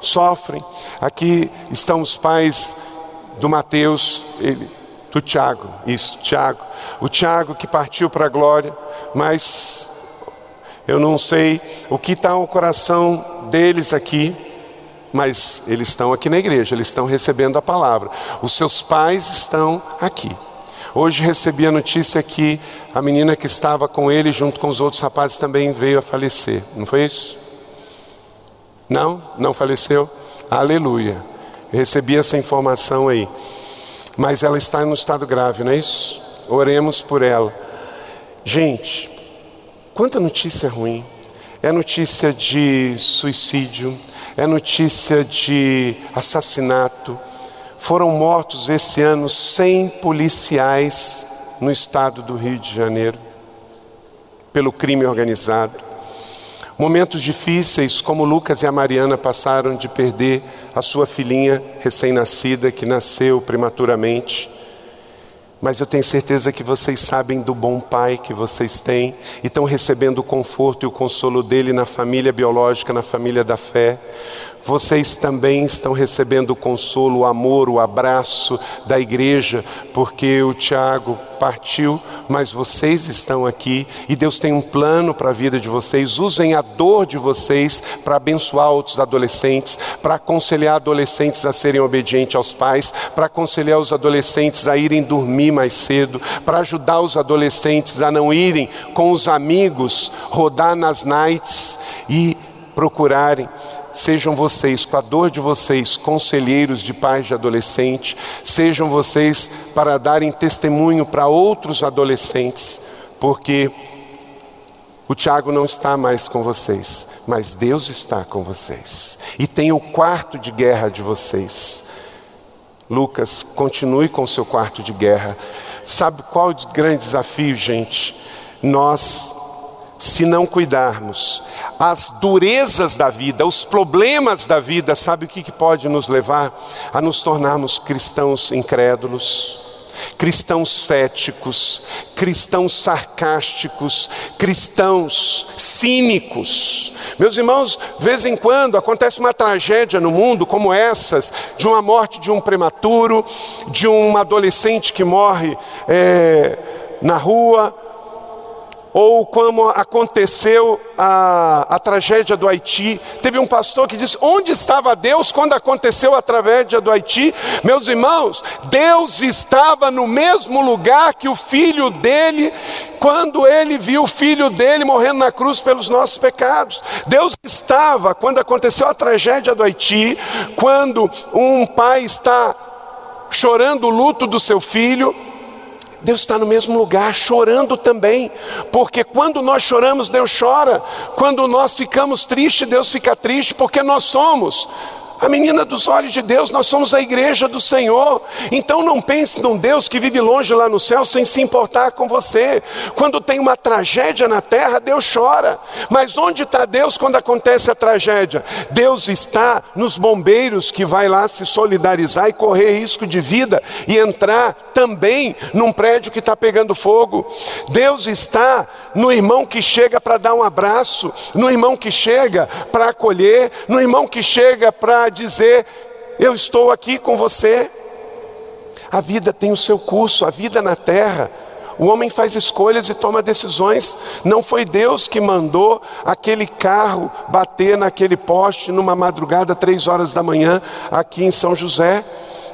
sofrem. Aqui estão os pais do Mateus, ele, do Tiago, isso, Tiago. O Tiago que partiu para a glória, mas eu não sei o que está no coração deles aqui, mas eles estão aqui na igreja, eles estão recebendo a palavra. Os seus pais estão aqui. Hoje recebi a notícia que a menina que estava com ele, junto com os outros rapazes, também veio a falecer. Não foi isso? Não? Não faleceu? Aleluia. Recebi essa informação aí. Mas ela está no estado grave, não é isso? Oremos por ela. Gente, quanta notícia ruim. É notícia de suicídio, é notícia de assassinato foram mortos esse ano 100 policiais no estado do Rio de Janeiro pelo crime organizado. Momentos difíceis, como Lucas e a Mariana passaram de perder a sua filhinha recém-nascida que nasceu prematuramente. Mas eu tenho certeza que vocês sabem do bom pai que vocês têm e estão recebendo o conforto e o consolo dele na família biológica, na família da fé. Vocês também estão recebendo o consolo, o amor, o abraço da igreja, porque o Tiago partiu, mas vocês estão aqui e Deus tem um plano para a vida de vocês. Usem a dor de vocês para abençoar outros adolescentes, para aconselhar adolescentes a serem obedientes aos pais, para aconselhar os adolescentes a irem dormir mais cedo, para ajudar os adolescentes a não irem com os amigos rodar nas nights e procurarem Sejam vocês, com a dor de vocês, conselheiros de pais de adolescente, sejam vocês para darem testemunho para outros adolescentes, porque o Tiago não está mais com vocês, mas Deus está com vocês. E tem o quarto de guerra de vocês. Lucas, continue com o seu quarto de guerra. Sabe qual o grande desafio, gente? Nós se não cuidarmos. As durezas da vida, os problemas da vida, sabe o que, que pode nos levar a nos tornarmos cristãos incrédulos? cristãos céticos, cristãos sarcásticos, cristãos cínicos. Meus irmãos, de vez em quando acontece uma tragédia no mundo como essas, de uma morte de um prematuro, de um adolescente que morre é, na rua, ou como aconteceu a, a tragédia do Haiti. Teve um pastor que disse: Onde estava Deus quando aconteceu a tragédia do Haiti? Meus irmãos, Deus estava no mesmo lugar que o filho dele, quando ele viu o filho dele morrendo na cruz pelos nossos pecados. Deus estava quando aconteceu a tragédia do Haiti, quando um pai está chorando o luto do seu filho Deus está no mesmo lugar, chorando também, porque quando nós choramos, Deus chora, quando nós ficamos tristes, Deus fica triste, porque nós somos a menina dos olhos de Deus, nós somos a igreja do Senhor. Então não pense num Deus que vive longe lá no céu sem se importar com você. Quando tem uma tragédia na terra, Deus chora. Mas onde está Deus quando acontece a tragédia? Deus está nos bombeiros que vai lá se solidarizar e correr risco de vida e entrar também num prédio que está pegando fogo. Deus está no irmão que chega para dar um abraço, no irmão que chega para acolher, no irmão que chega para dizer: Eu estou aqui com você. A vida tem o seu curso, a vida na terra. O homem faz escolhas e toma decisões. Não foi Deus que mandou aquele carro bater naquele poste numa madrugada, três horas da manhã, aqui em São José.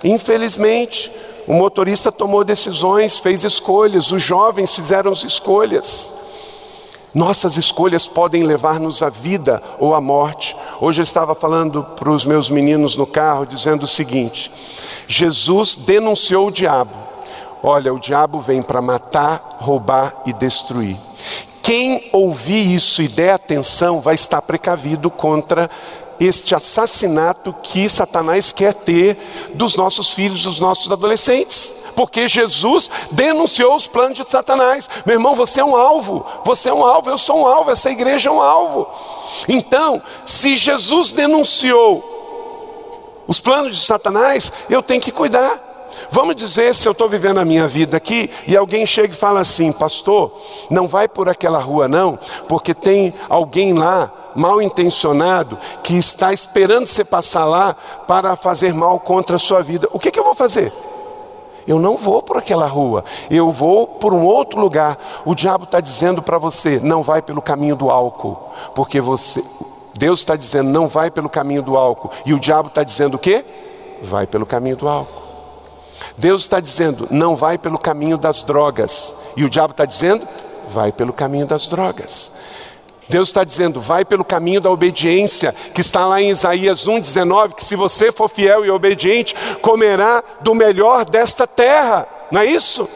Infelizmente, o motorista tomou decisões, fez escolhas, os jovens fizeram escolhas. Nossas escolhas podem levar-nos à vida ou à morte. Hoje eu estava falando para os meus meninos no carro, dizendo o seguinte: Jesus denunciou o diabo. Olha, o diabo vem para matar, roubar e destruir. Quem ouvir isso e der atenção vai estar precavido contra este assassinato que Satanás quer ter dos nossos filhos, dos nossos adolescentes, porque Jesus denunciou os planos de Satanás. Meu irmão, você é um alvo, você é um alvo, eu sou um alvo, essa igreja é um alvo. Então, se Jesus denunciou os planos de Satanás, eu tenho que cuidar. Vamos dizer se eu estou vivendo a minha vida aqui e alguém chega e fala assim, pastor, não vai por aquela rua não, porque tem alguém lá mal intencionado que está esperando você passar lá para fazer mal contra a sua vida. O que, que eu vou fazer? Eu não vou por aquela rua, eu vou por um outro lugar. O diabo está dizendo para você: não vai pelo caminho do álcool, porque você, Deus está dizendo não vai pelo caminho do álcool, e o diabo está dizendo o quê? Vai pelo caminho do álcool. Deus está dizendo não vai pelo caminho das drogas, e o diabo está dizendo vai pelo caminho das drogas. Deus está dizendo, vai pelo caminho da obediência, que está lá em Isaías 1,19, que se você for fiel e obediente, comerá do melhor desta terra, não é isso?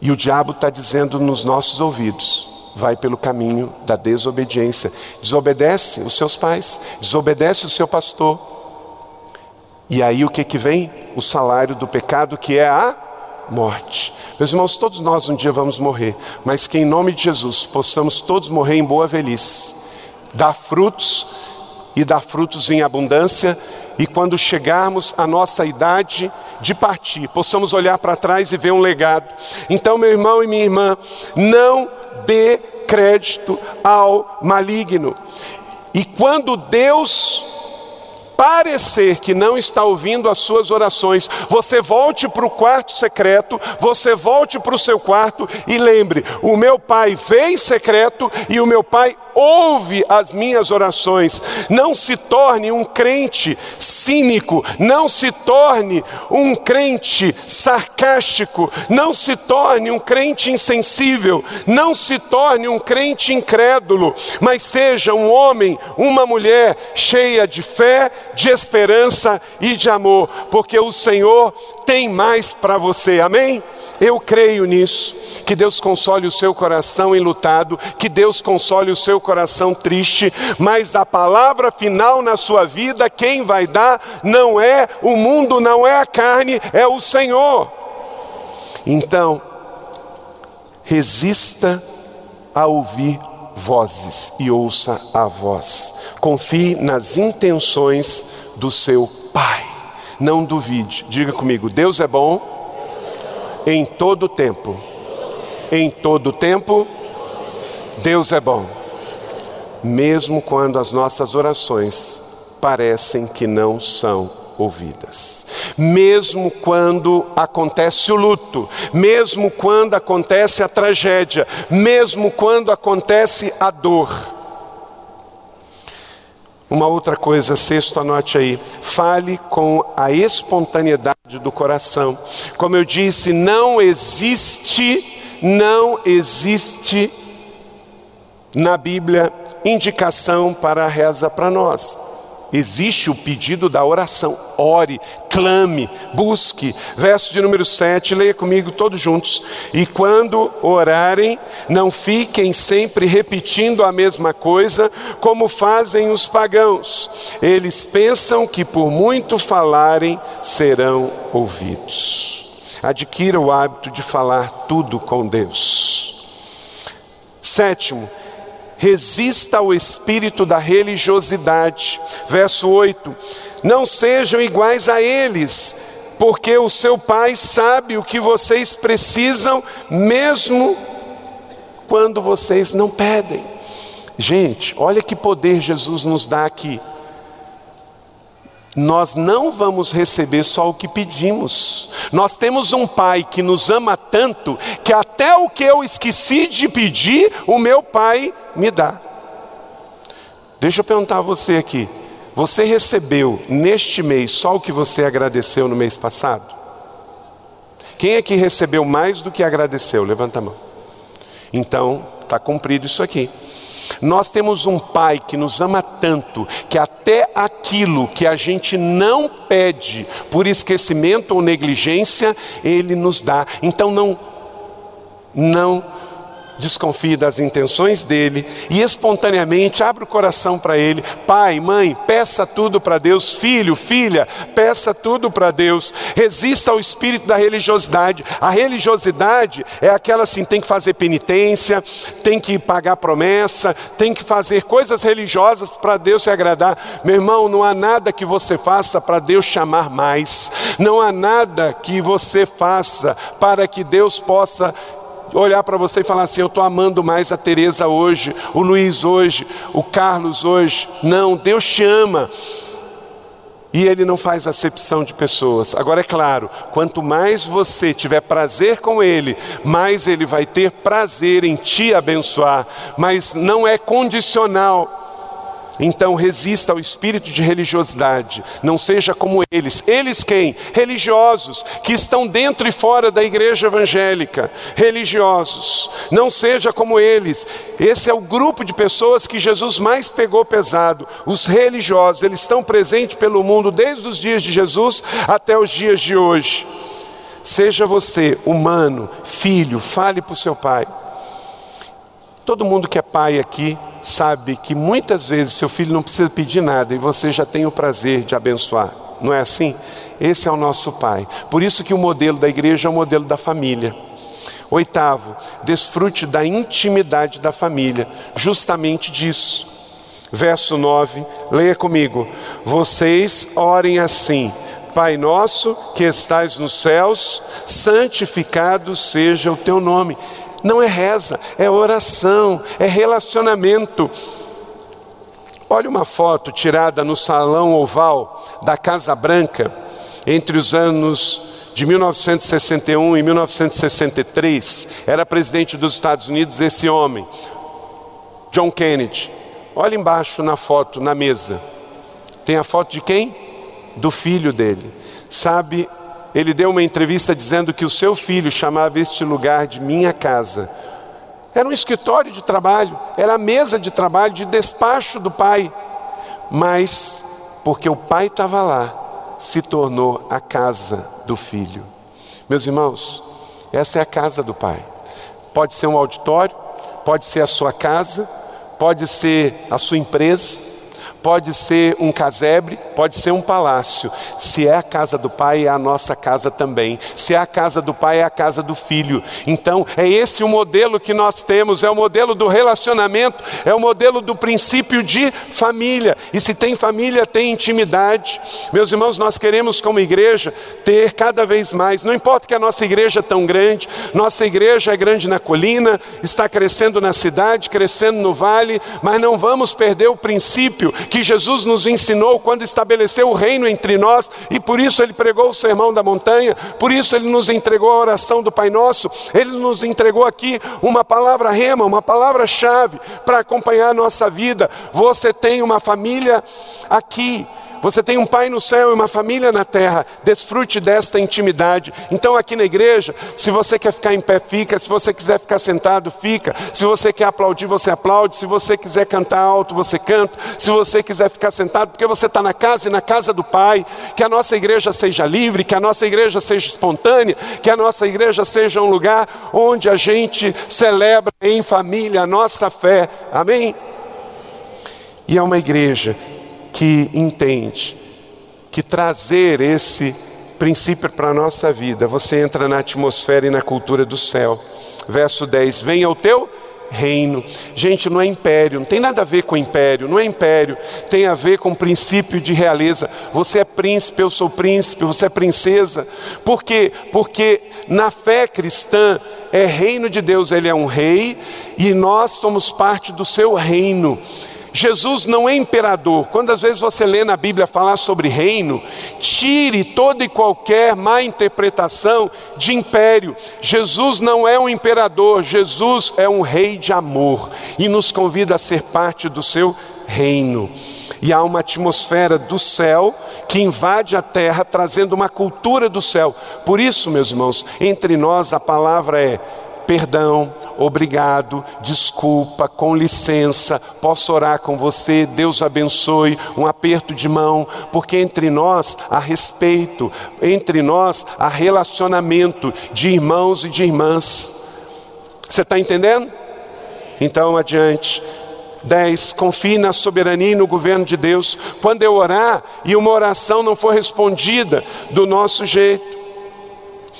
E o diabo está dizendo nos nossos ouvidos, vai pelo caminho da desobediência, desobedece os seus pais, desobedece o seu pastor. E aí o que que vem? O salário do pecado que é a morte. Meus irmãos, todos nós um dia vamos morrer, mas que em nome de Jesus possamos todos morrer em boa velhice, dar frutos e dar frutos em abundância, e quando chegarmos à nossa idade de partir, possamos olhar para trás e ver um legado. Então, meu irmão e minha irmã, não dê crédito ao maligno. E quando Deus parecer que não está ouvindo as suas orações, você volte para o quarto secreto, você volte para o seu quarto e lembre: o meu pai vê em secreto e o meu pai ouve as minhas orações. Não se torne um crente cínico, não se torne um crente sarcástico, não se torne um crente insensível, não se torne um crente incrédulo, mas seja um homem, uma mulher cheia de fé, de esperança e de amor, porque o Senhor tem mais para você, amém? Eu creio nisso. Que Deus console o seu coração enlutado, que Deus console o seu coração triste, mas a palavra final na sua vida, quem vai dar não é o mundo, não é a carne, é o Senhor. Então, resista a ouvir vozes e ouça a voz. Confie nas intenções do seu Pai. Não duvide. Diga comigo: Deus é bom em todo tempo. Em todo tempo, Deus é bom. Mesmo quando as nossas orações parecem que não são ouvidas. Mesmo quando acontece o luto, mesmo quando acontece a tragédia, mesmo quando acontece a dor. Uma outra coisa, sexto, anote aí. Fale com a espontaneidade do coração. Como eu disse, não existe, não existe na Bíblia indicação para a reza para nós. Existe o pedido da oração. Ore, clame, busque. Verso de número 7, leia comigo todos juntos. E quando orarem, não fiquem sempre repetindo a mesma coisa, como fazem os pagãos. Eles pensam que por muito falarem serão ouvidos. Adquira o hábito de falar tudo com Deus. Sétimo, resista ao espírito da religiosidade. Verso 8: Não sejam iguais a eles, porque o seu Pai sabe o que vocês precisam, mesmo quando vocês não pedem. Gente, olha que poder Jesus nos dá aqui nós não vamos receber só o que pedimos. Nós temos um Pai que nos ama tanto que até o que eu esqueci de pedir, o meu Pai me dá. Deixa eu perguntar a você aqui: você recebeu neste mês só o que você agradeceu no mês passado? Quem é que recebeu mais do que agradeceu? Levanta a mão. Então, está cumprido isso aqui. Nós temos um Pai que nos ama tanto que até aquilo que a gente não pede por esquecimento ou negligência, Ele nos dá. Então não, não desconfie das intenções dele e espontaneamente abre o coração para ele. Pai, mãe, peça tudo para Deus. Filho, filha, peça tudo para Deus. Resista ao espírito da religiosidade. A religiosidade é aquela assim: tem que fazer penitência, tem que pagar promessa, tem que fazer coisas religiosas para Deus se agradar. Meu irmão, não há nada que você faça para Deus chamar mais. Não há nada que você faça para que Deus possa olhar para você e falar assim: eu estou amando mais a Teresa hoje, o Luiz hoje, o Carlos hoje. Não, Deus te ama. E Ele não faz acepção de pessoas. Agora é claro, quanto mais você tiver prazer com Ele, mais Ele vai ter prazer em te abençoar. Mas não é condicional. Então resista ao espírito de religiosidade, não seja como eles. Eles quem? Religiosos, que estão dentro e fora da igreja evangélica. Religiosos, não seja como eles. Esse é o grupo de pessoas que Jesus mais pegou pesado. Os religiosos, eles estão presentes pelo mundo desde os dias de Jesus até os dias de hoje. Seja você humano, filho, fale para o seu pai. Todo mundo que é pai aqui sabe que muitas vezes seu filho não precisa pedir nada e você já tem o prazer de abençoar. Não é assim? Esse é o nosso pai. Por isso que o modelo da igreja é o modelo da família. Oitavo, desfrute da intimidade da família, justamente disso. Verso 9, leia comigo. Vocês orem assim: Pai nosso que estais nos céus, santificado seja o teu nome. Não é reza, é oração, é relacionamento. Olha uma foto tirada no salão oval da Casa Branca entre os anos de 1961 e 1963. Era presidente dos Estados Unidos esse homem, John Kennedy. Olha embaixo na foto, na mesa. Tem a foto de quem? Do filho dele. Sabe, ele deu uma entrevista dizendo que o seu filho chamava este lugar de minha casa era um escritório de trabalho, era a mesa de trabalho, de despacho do pai. Mas, porque o pai estava lá, se tornou a casa do filho. Meus irmãos, essa é a casa do pai. Pode ser um auditório, pode ser a sua casa, pode ser a sua empresa, pode ser um casebre, pode ser um palácio. Se é a casa do pai, é a nossa casa também. Se é a casa do pai, é a casa do filho. Então, é esse o modelo que nós temos, é o modelo do relacionamento, é o modelo do princípio de família. E se tem família, tem intimidade. Meus irmãos, nós queremos como igreja ter cada vez mais, não importa que a nossa igreja é tão grande, nossa igreja é grande na colina, está crescendo na cidade, crescendo no vale, mas não vamos perder o princípio que que Jesus nos ensinou quando estabeleceu o reino entre nós, e por isso ele pregou o sermão da montanha, por isso ele nos entregou a oração do Pai Nosso, ele nos entregou aqui uma palavra rema, uma palavra-chave para acompanhar a nossa vida. Você tem uma família aqui, você tem um pai no céu e uma família na terra. Desfrute desta intimidade. Então, aqui na igreja, se você quer ficar em pé, fica. Se você quiser ficar sentado, fica. Se você quer aplaudir, você aplaude. Se você quiser cantar alto, você canta. Se você quiser ficar sentado, porque você está na casa e na casa do Pai. Que a nossa igreja seja livre, que a nossa igreja seja espontânea, que a nossa igreja seja um lugar onde a gente celebra em família a nossa fé. Amém? E é uma igreja que entende que trazer esse princípio para a nossa vida, você entra na atmosfera e na cultura do céu. Verso 10: Venha o teu reino. Gente, não é império, não tem nada a ver com império, não é império, tem a ver com princípio de realeza. Você é príncipe, eu sou príncipe, você é princesa. Por quê? Porque na fé cristã é reino de Deus, ele é um rei e nós somos parte do seu reino. Jesus não é imperador. Quando às vezes você lê na Bíblia falar sobre reino, tire toda e qualquer má interpretação de império. Jesus não é um imperador, Jesus é um rei de amor e nos convida a ser parte do seu reino. E há uma atmosfera do céu que invade a terra, trazendo uma cultura do céu. Por isso, meus irmãos, entre nós a palavra é perdão, obrigado, desculpa, com licença, posso orar com você, Deus abençoe, um aperto de mão, porque entre nós há respeito, entre nós há relacionamento de irmãos e de irmãs. Você está entendendo? Então, adiante. 10. Confie na soberania e no governo de Deus. Quando eu orar e uma oração não for respondida do nosso jeito,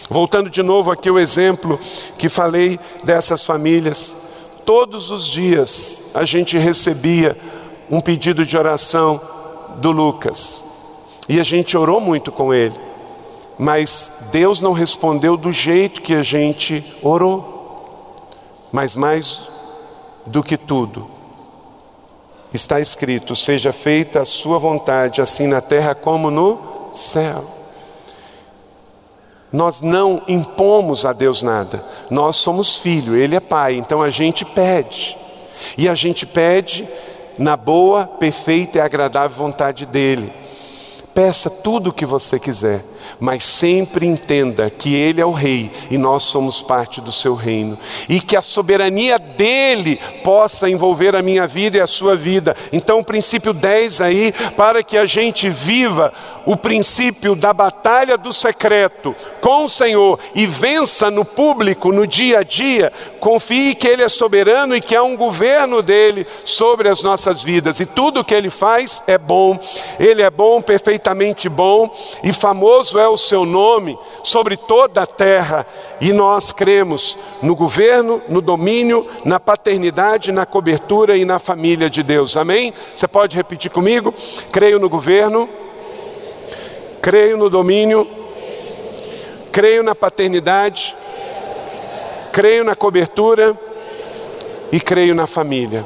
Voltando de novo aqui o exemplo que falei dessas famílias, todos os dias a gente recebia um pedido de oração do Lucas. E a gente orou muito com ele. Mas Deus não respondeu do jeito que a gente orou. Mas mais do que tudo, está escrito: seja feita a sua vontade, assim na terra como no céu. Nós não impomos a Deus nada, nós somos filho, Ele é pai, então a gente pede, e a gente pede na boa, perfeita e agradável vontade dEle. Peça tudo o que você quiser, mas sempre entenda que Ele é o Rei e nós somos parte do seu reino, e que a soberania dele possa envolver a minha vida e a sua vida. Então, o princípio 10 aí, para que a gente viva o princípio da batalha do secreto com o Senhor e vença no público, no dia a dia, confie que Ele é soberano e que há um governo dele sobre as nossas vidas. E tudo que Ele faz é bom, Ele é bom, perfeitamente bom, e famoso é o seu nome sobre toda a terra. E nós cremos no governo, no domínio, na paternidade, na cobertura e na família de Deus. Amém? Você pode repetir comigo? Creio no governo Creio no domínio, creio na paternidade, creio na cobertura e creio na família.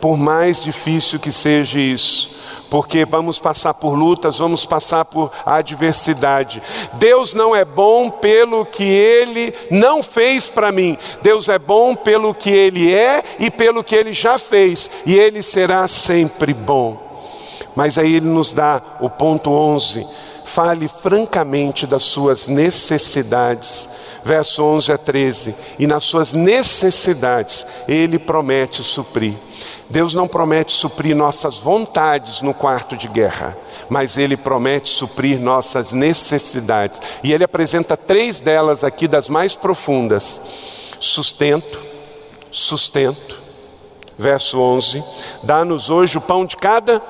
por mais difícil que seja isso porque vamos passar por lutas, vamos passar por adversidade. Deus não é bom pelo que Ele não fez para mim, Deus é bom pelo que Ele é e pelo que Ele já fez, e Ele será sempre bom. Mas aí Ele nos dá o ponto 11: fale francamente das suas necessidades. Verso 11 a 13: e nas suas necessidades Ele promete suprir. Deus não promete suprir nossas vontades no quarto de guerra, mas Ele promete suprir nossas necessidades. E Ele apresenta três delas aqui, das mais profundas: sustento, sustento. Verso 11: Dá-nos hoje o pão de cada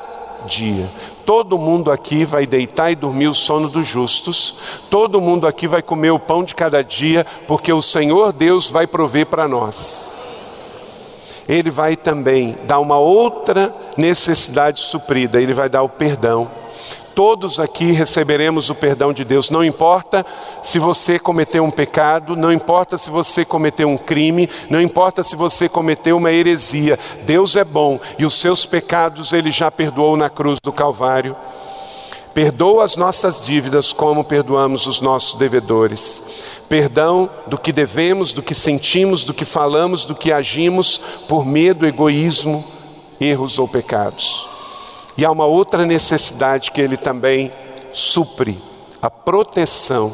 dia. Todo mundo aqui vai deitar e dormir o sono dos justos, todo mundo aqui vai comer o pão de cada dia, porque o Senhor Deus vai prover para nós ele vai também dar uma outra necessidade suprida, ele vai dar o perdão. Todos aqui receberemos o perdão de Deus, não importa se você cometeu um pecado, não importa se você cometeu um crime, não importa se você cometeu uma heresia, Deus é bom e os seus pecados ele já perdoou na cruz do Calvário. Perdoa as nossas dívidas como perdoamos os nossos devedores. Perdão do que devemos, do que sentimos, do que falamos, do que agimos por medo, egoísmo, erros ou pecados. E há uma outra necessidade que ele também supre: a proteção.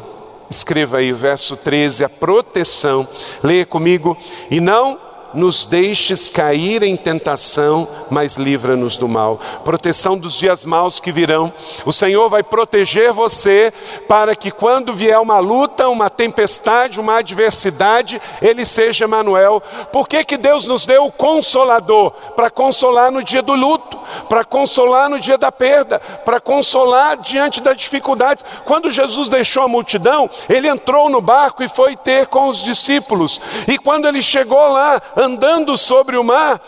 Escreva aí o verso 13, a proteção. Leia comigo. E não nos deixes cair em tentação, mas livra-nos do mal. Proteção dos dias maus que virão. O Senhor vai proteger você para que quando vier uma luta, uma tempestade, uma adversidade, ele seja Emanuel. Por que que Deus nos deu o consolador? Para consolar no dia do luto, para consolar no dia da perda, para consolar diante da dificuldade. Quando Jesus deixou a multidão, ele entrou no barco e foi ter com os discípulos. E quando ele chegou lá, andando sobre o mar,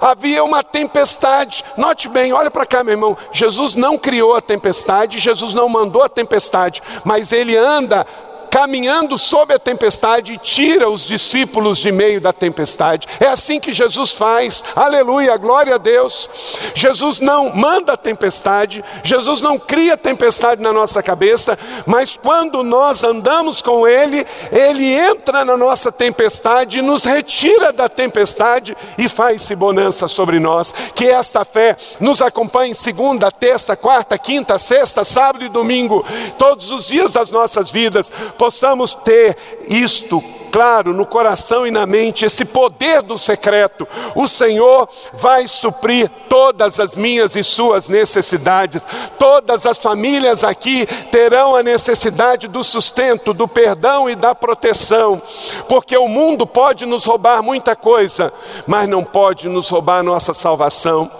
havia uma tempestade. Note bem, olha para cá, meu irmão. Jesus não criou a tempestade, Jesus não mandou a tempestade, mas ele anda caminhando sob a tempestade tira os discípulos de meio da tempestade. É assim que Jesus faz. Aleluia, glória a Deus. Jesus não manda a tempestade, Jesus não cria tempestade na nossa cabeça, mas quando nós andamos com ele, ele entra na nossa tempestade, nos retira da tempestade e faz-se bonança sobre nós. Que esta fé nos acompanhe segunda, terça, quarta, quinta, sexta, sábado e domingo, todos os dias das nossas vidas possamos ter isto claro no coração e na mente, esse poder do secreto. O Senhor vai suprir todas as minhas e suas necessidades. Todas as famílias aqui terão a necessidade do sustento, do perdão e da proteção, porque o mundo pode nos roubar muita coisa, mas não pode nos roubar nossa salvação.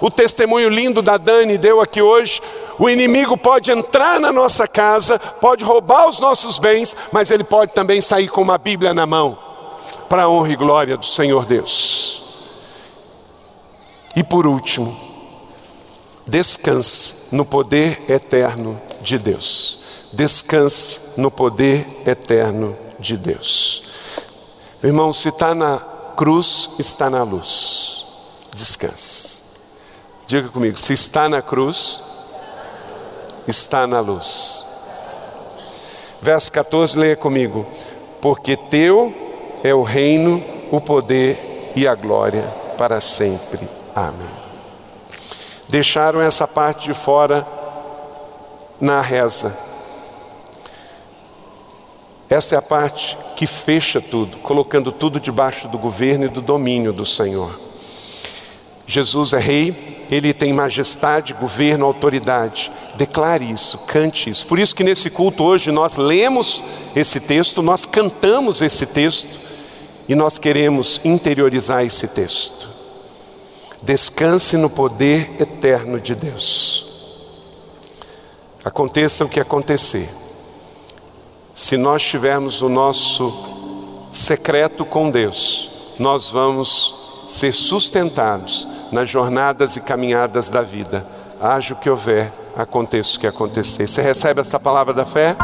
O testemunho lindo da Dani deu aqui hoje o inimigo pode entrar na nossa casa, pode roubar os nossos bens, mas ele pode também sair com uma Bíblia na mão, para a honra e glória do Senhor Deus. E por último, descanse no poder eterno de Deus. Descanse no poder eterno de Deus. irmão, se está na cruz, está na luz. Descanse. Diga comigo, se está na cruz, está na luz. Verso 14, leia comigo. Porque teu é o reino, o poder e a glória para sempre. Amém. Deixaram essa parte de fora na reza. Essa é a parte que fecha tudo, colocando tudo debaixo do governo e do domínio do Senhor. Jesus é rei, ele tem majestade, governo, autoridade. Declare isso, cante isso. Por isso que nesse culto hoje nós lemos esse texto, nós cantamos esse texto e nós queremos interiorizar esse texto. Descanse no poder eterno de Deus. Aconteça o que acontecer. Se nós tivermos o nosso secreto com Deus, nós vamos ser sustentados nas jornadas e caminhadas da vida. Haja o que houver, aconteça o que acontecer. Você recebe essa palavra da fé?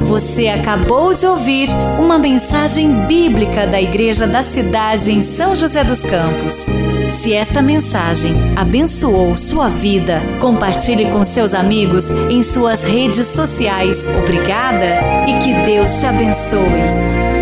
Você acabou de ouvir uma mensagem bíblica da Igreja da Cidade em São José dos Campos. Se esta mensagem abençoou sua vida, compartilhe com seus amigos em suas redes sociais. Obrigada e que Deus te abençoe.